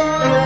哎。